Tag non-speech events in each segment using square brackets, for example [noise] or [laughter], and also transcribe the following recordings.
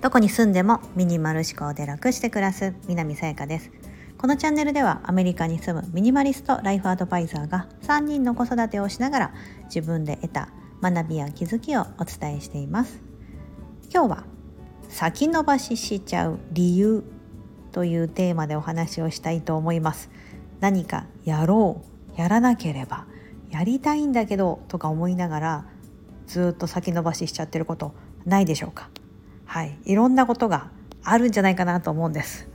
どこに住んでもミニマル思考で楽して暮らす南さやかです。このチャンネルではアメリカに住むミニマリストライフアドバイザーが3人の子育てをしながら自分で得た学びや気づきをお伝えしています。今日は先延ばししちゃう理由というテーマでお話をしたいと思います。何かやろうやらなければやりたいんだけどとか思いながらずっと先延ばししちゃってることないでしょうか。はい。いろんなことがあるんじゃないかなと思うんです。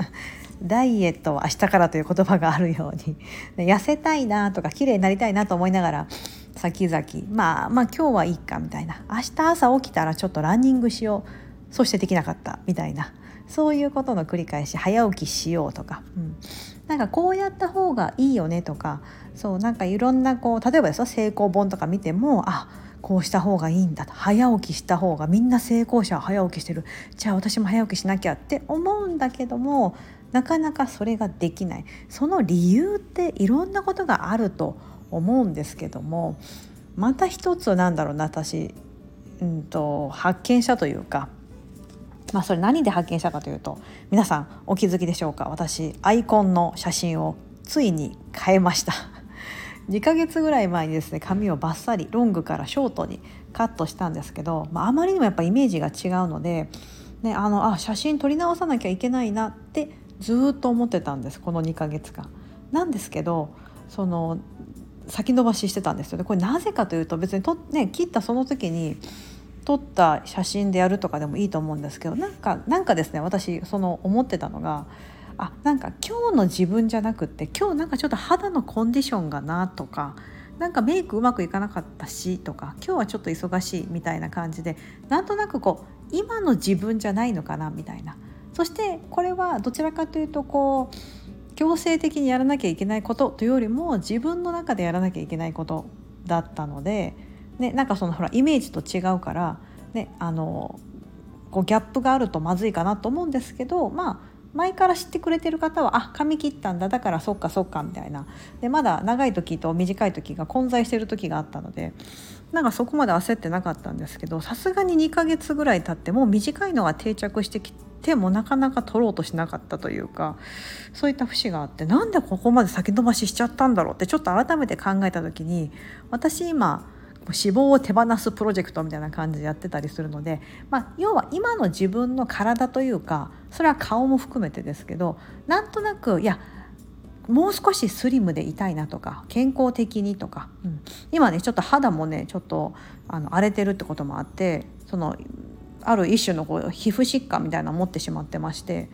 [laughs] ダイエットは明日からという言葉があるように。痩せたいなとか綺麗になりたいなと思いながら先々まあまあ今日はいいかみたいな。明日朝起きたらちょっとランニングしよう。そしてできなかったみたいな。そういうことの繰り返し早起きしようとか、うん、なんかこうやった方がいいよねとかそうなんかいろんなこう例えばですよ成功本とか見てもあこうした方がいいんだと。早起きした方がみんな成功者は早起きしてる。じゃあ私も早起きしなきゃって思うんだけどもなかなかそれができない。その理由っていろんなことがあると思うんですけどもまた一つなんだろうな私、うんと、発見したというかまあ、それ何で発見したかというと皆さんお気づきでしょうか？私アイコンの写真をついに変えました。[laughs] 2ヶ月ぐらい前にですね髪をバッサリロングからショートにカットしたんですけど、まあ、まりにもやっぱイメージが違うので、ね、あのあ写真撮り直さなきゃいけないなってずっと思ってたんですこの2ヶ月間。なんですけどその先延ばししてたんですよね。これなぜかというと別にと、ね、切ったその時に撮った写真でやるとかでもいいと思うんですけどなんかなんかですね私その思ってたのがあなんか今日の自分じゃなくって今日なんかちょっと肌のコンディションがなとかなんかメイクうまくいかなかったしとか今日はちょっと忙しいみたいな感じでなんとなくこう今の自分じゃないのかなみたいな。そしてこれはどちらかというとこう強制的にやらなきゃいけないことというよりも自分の中でやらなきゃいけないことだったので、ね、なんかそのほらイメージと違うから、ね、あのこうギャップがあるとまずいかなと思うんですけどまあ前から知ってくれてる方はあ髪切ったんだだからそっかそっかみたいな。でまだ長い時と短い時が混在してる時があったのでなんかそこまで焦ってなかったんですけどさすがに2ヶ月ぐらい経ってもう短いのが定着してきてもなかなか取ろうとしなかったというかそういった節があってなんでここまで先延ばししちゃったんだろうってちょっと改めて考えた時に私今脂肪を手放すプロジェクトみたいな感じでやってたりするので、まあ、要は今の自分の体というかそれは顔も含めてですけどなんとなくいやもう少しスリムでいたいなとか健康的にとか、うん、今ねちょっと肌もねちょっとあの荒れてるってこともあってそのある一種のこう皮膚疾患みたいなのを持ってしまってまして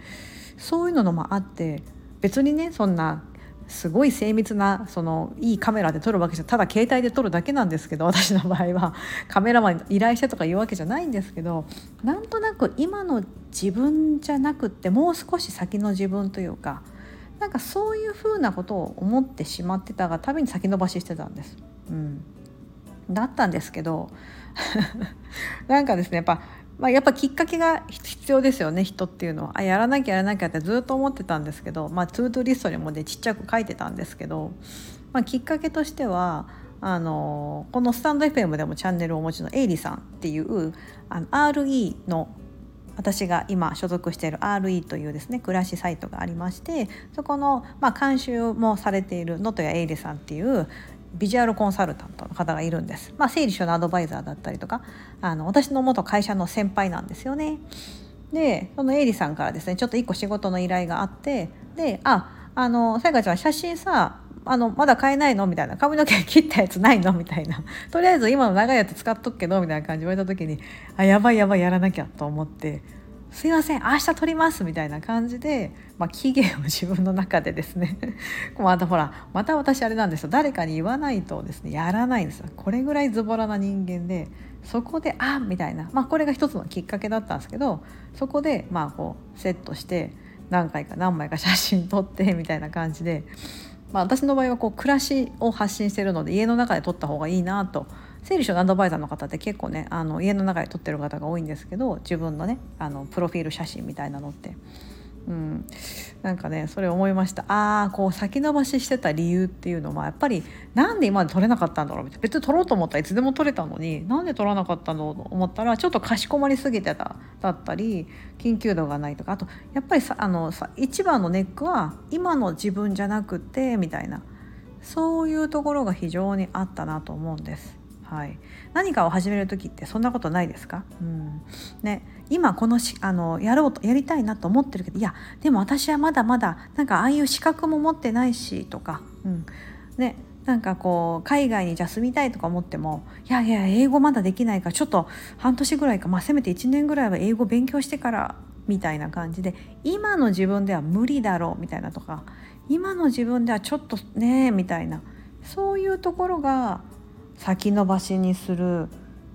そういうのもあって別にねそんなすごい精密なそのいいカメラで撮るわけじゃただ携帯で撮るだけなんですけど [laughs] 私の場合はカメラマンに依頼してとか言うわけじゃないんですけどなんとなく今の自分じゃなくってもう少し先の自分というかなんかそういうふうなことを思ってしまってたがたびに先延ばししてたんです。うん、だったんですけど [laughs] なんかですねやっぱまあ、やっぱきっかけが必要ですよね人っていうのは。あやらなきゃやらなきゃってずっと思ってたんですけど、まあ、トゥードリストにもねちっちゃく書いてたんですけど、まあ、きっかけとしてはあのこのスタンド FM でもチャンネルをお持ちのエイリさんっていうあの RE の私が今所属している RE というですね暮らしサイトがありましてそこの、まあ、監修もされている能登谷エイリさんっていうビジュアルコンサルタントの方がいるんです。まあ、整理収納アドバイザーだったりとかあの私の元会社の先輩なんですよね。でそのエイリさんからですねちょっと1個仕事の依頼があってで「ああのさやかちゃん写真さあのまだ買えないの?」みたいな「髪の毛切ったやつないの?」みたいな「とりあえず今の長いやつ使っとくけど」みたいな感じで言われた時に「あやばいやばいやらなきゃ」と思ってすいません明日撮りますみたいな感じで、まあ、期限を自分の中でですね [laughs] またほらまた私あれなんですよ。誰かに言わないとですねやらないんですよ。これぐらいズボラな人間でそこであみたいな、まあ、これが一つのきっかけだったんですけどそこでまあこうセットして何回か何枚か写真撮ってみたいな感じで、まあ、私の場合はこう暮らしを発信してるので家の中で撮った方がいいなと整理収納アドバイザーの方って結構ねあの家の中で撮ってる方が多いんですけど自分のねあのプロフィール写真みたいなのって。うん、なんかねそれ思いました。ああこう先延ばししてた理由っていうのはやっぱりなんで今まで取れなかったんだろうみたいな。別に取ろうと思ったらいつでも取れたのになんで取らなかったのと思ったらちょっとかしこまりすぎてただったり緊急度がないとか。あとやっぱりさあのさ一番のネックは今の自分じゃなくてみたいな。そういうところが非常にあったなと思うんです。はい、何かを始める時ってそんなことないですか、うん。ね、今このしあのやろうとやりたいなと思ってるけどいやでも私はまだまだなんかああいう資格も持ってないしとか、うん。ね、なんかこう海外にじゃ住みたいとか思ってもいやいや英語まだできないからちょっと半年ぐらいか、まあ、せめて1年ぐらいは英語勉強してからみたいな感じで今の自分では無理だろうみたいなとか今の自分ではちょっとねみたいな。そういうところが先延ばしにする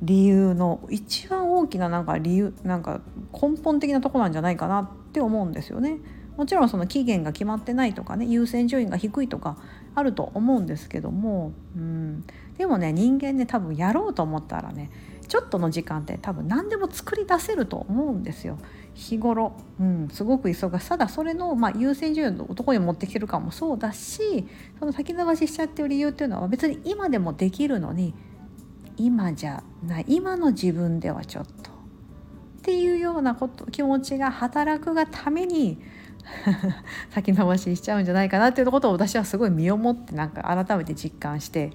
理由の一番大きななんか理由なんか根本的なとこなんじゃないかなって思うんですよね。もちろんその期限が決まってないとかね優先順位が低いとかあると思うんですけども、うん、でもね人間ね多分やろうと思ったらねちょっとの時間って多分何でも作り出せると思うんですよ。日頃、うん、すごく忙しさだそれの、まあ、優先順位のとこに持ってきてるかもそうだしその先延ばししちゃってる理由っていうのは別に今でもできるのに今じゃない。今の自分ではちょっと。っていうようなこと気持ちが働くがために [laughs] 先延ばししちゃうんじゃないかなっていうことを私はすごい身をもってなんか改めて実感して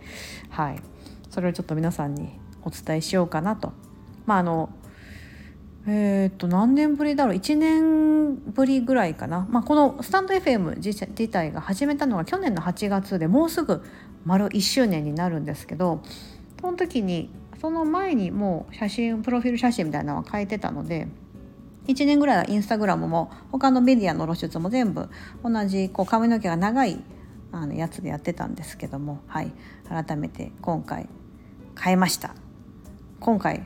はい。それをちょっと皆さんにお伝えしようかなと。まああのえー、っと何年ぶりだろう。1年ぶりぐらいかな、まあ、このスタンド FM 自体が始めたのが去年の8月でもうすぐ丸1周年になるんですけどその時にその前にもう写真プロフィール写真みたいなのは変えてたので1年ぐらいはインスタグラムも他のメディアの露出も全部同じこう髪の毛が長いあのやつでやってたんですけどもはい。改めて今回変えました。今回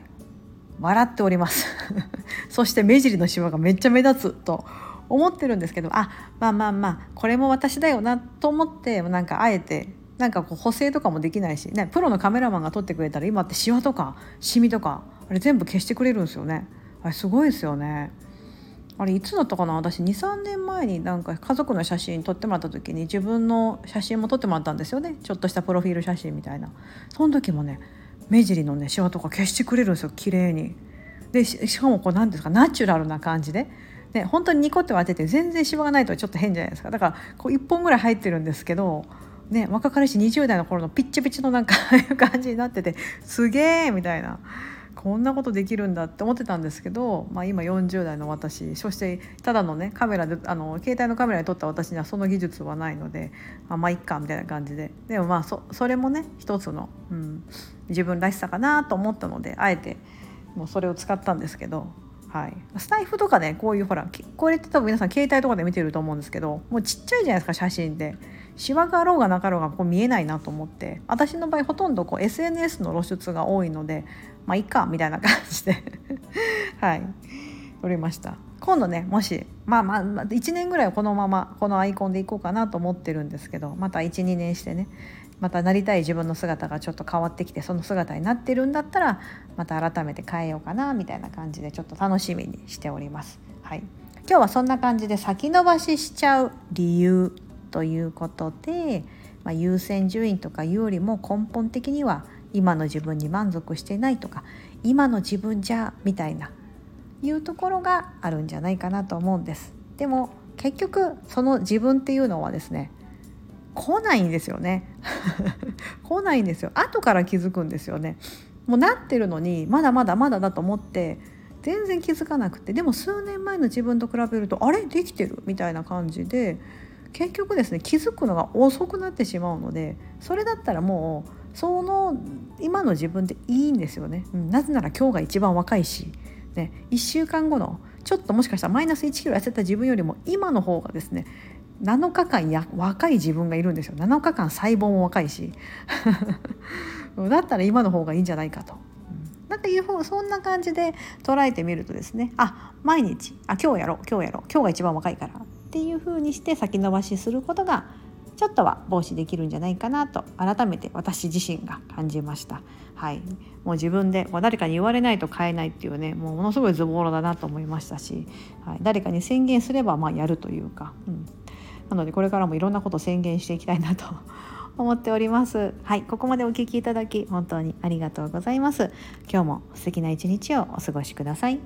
笑っております。[laughs] そして目尻のシワがめっちゃ目立つと思ってるんですけどあまあまあまあこれも私だよなと思ってなんかあえてなんかこう補正とかもできないし、ね、プロのカメラマンが撮ってくれたら今ってシワとかシミとかあれ全部消してくれるんですよね。あれすごいですよね。あれいつだったかな？私23年前になんか家族の写真撮ってもらった時に自分の写真も撮ってもらったんですよね。ちょっとしたプロフィール写真みたいな。その時もね目尻のねシワとか消してくれるんですよ綺麗に。でしかもこう何ですかナチュラルな感じで。ね本当にニコって当てて全然シワがないとちょっと変じゃないですか。だからこう1本ぐらい入ってるんですけどね若かりし20代の頃のピッチピチのなんかああいう感じになっててすげえみたいな。こんなことできるんだって思ってたんですけど、まあ、今40代の私そしてただのねカメラであの携帯のカメラで撮った私にはその技術はないのであまあいっかみたいな感じででもまあそそれもね一つの、うん、自分らしさかなと思ったのであえてもうそれを使ったんですけど、はい、スタイフとかねこういうほらこれって多分皆さん携帯とかで見てると思うんですけどもうちっちゃいじゃないですか写真で。シワがあろうがなかろうがこう見えないなと思って私の場合ほとんどこう SNS の露出が多いのでまあいいかみたいな感じで [laughs] はい撮りました。今度ねもしまあまあ1年ぐらいこのままこのアイコンでいこうかなと思ってるんですけどまた12年してねまたなりたい自分の姿がちょっと変わってきてその姿になってるんだったらまた改めて変えようかなみたいな感じでちょっと楽しみにしております。はい、今日はそんな感じで先延ばししちゃう理由。ということで、まあ、優先順位とかいうよりも根本的には今の自分に満足してないとか今の自分じゃみたいないうところがあるんじゃないかなと思うんです。でも結局その自分っていうのはですね来ないんですよね。[laughs] 来ないんですよ。後から気づくんですよね。もうなってるのにまだまだまだだと思って全然気づかなくてでも数年前の自分と比べるとあれ？できてる？みたいな感じで結局ですね気づくのが遅くなってしまうのでそれだったらもうその今の自分でいいんですよね、うん、なぜなら今日が一番若いし、ね、1週間後のちょっともしかしたらマイナス1キロ痩せた自分よりも今の方がですね7日間や若い自分がいるんですよ。7日間細胞も若いし。[laughs] だったら今の方がいいんじゃないかと。なんかいう方そんな感じで捉えてみるとですねあ毎日あ今日やろう今日やろう今日が一番若いからっていう風にして先延ばしすることがちょっとは防止できるんじゃないかなと改めて私自身が感じました。はい、もう自分でもう誰かに言われないと買えないっていうねもうものすごいズボラだなと思いましたし、はい、誰かに宣言すればまあやるというか、うん、なのでこれからもいろんなことを宣言していきたいなと思っております。はい。ここまでお聞きいただき本当にありがとうございます。今日も素敵な一日をお過ごしください。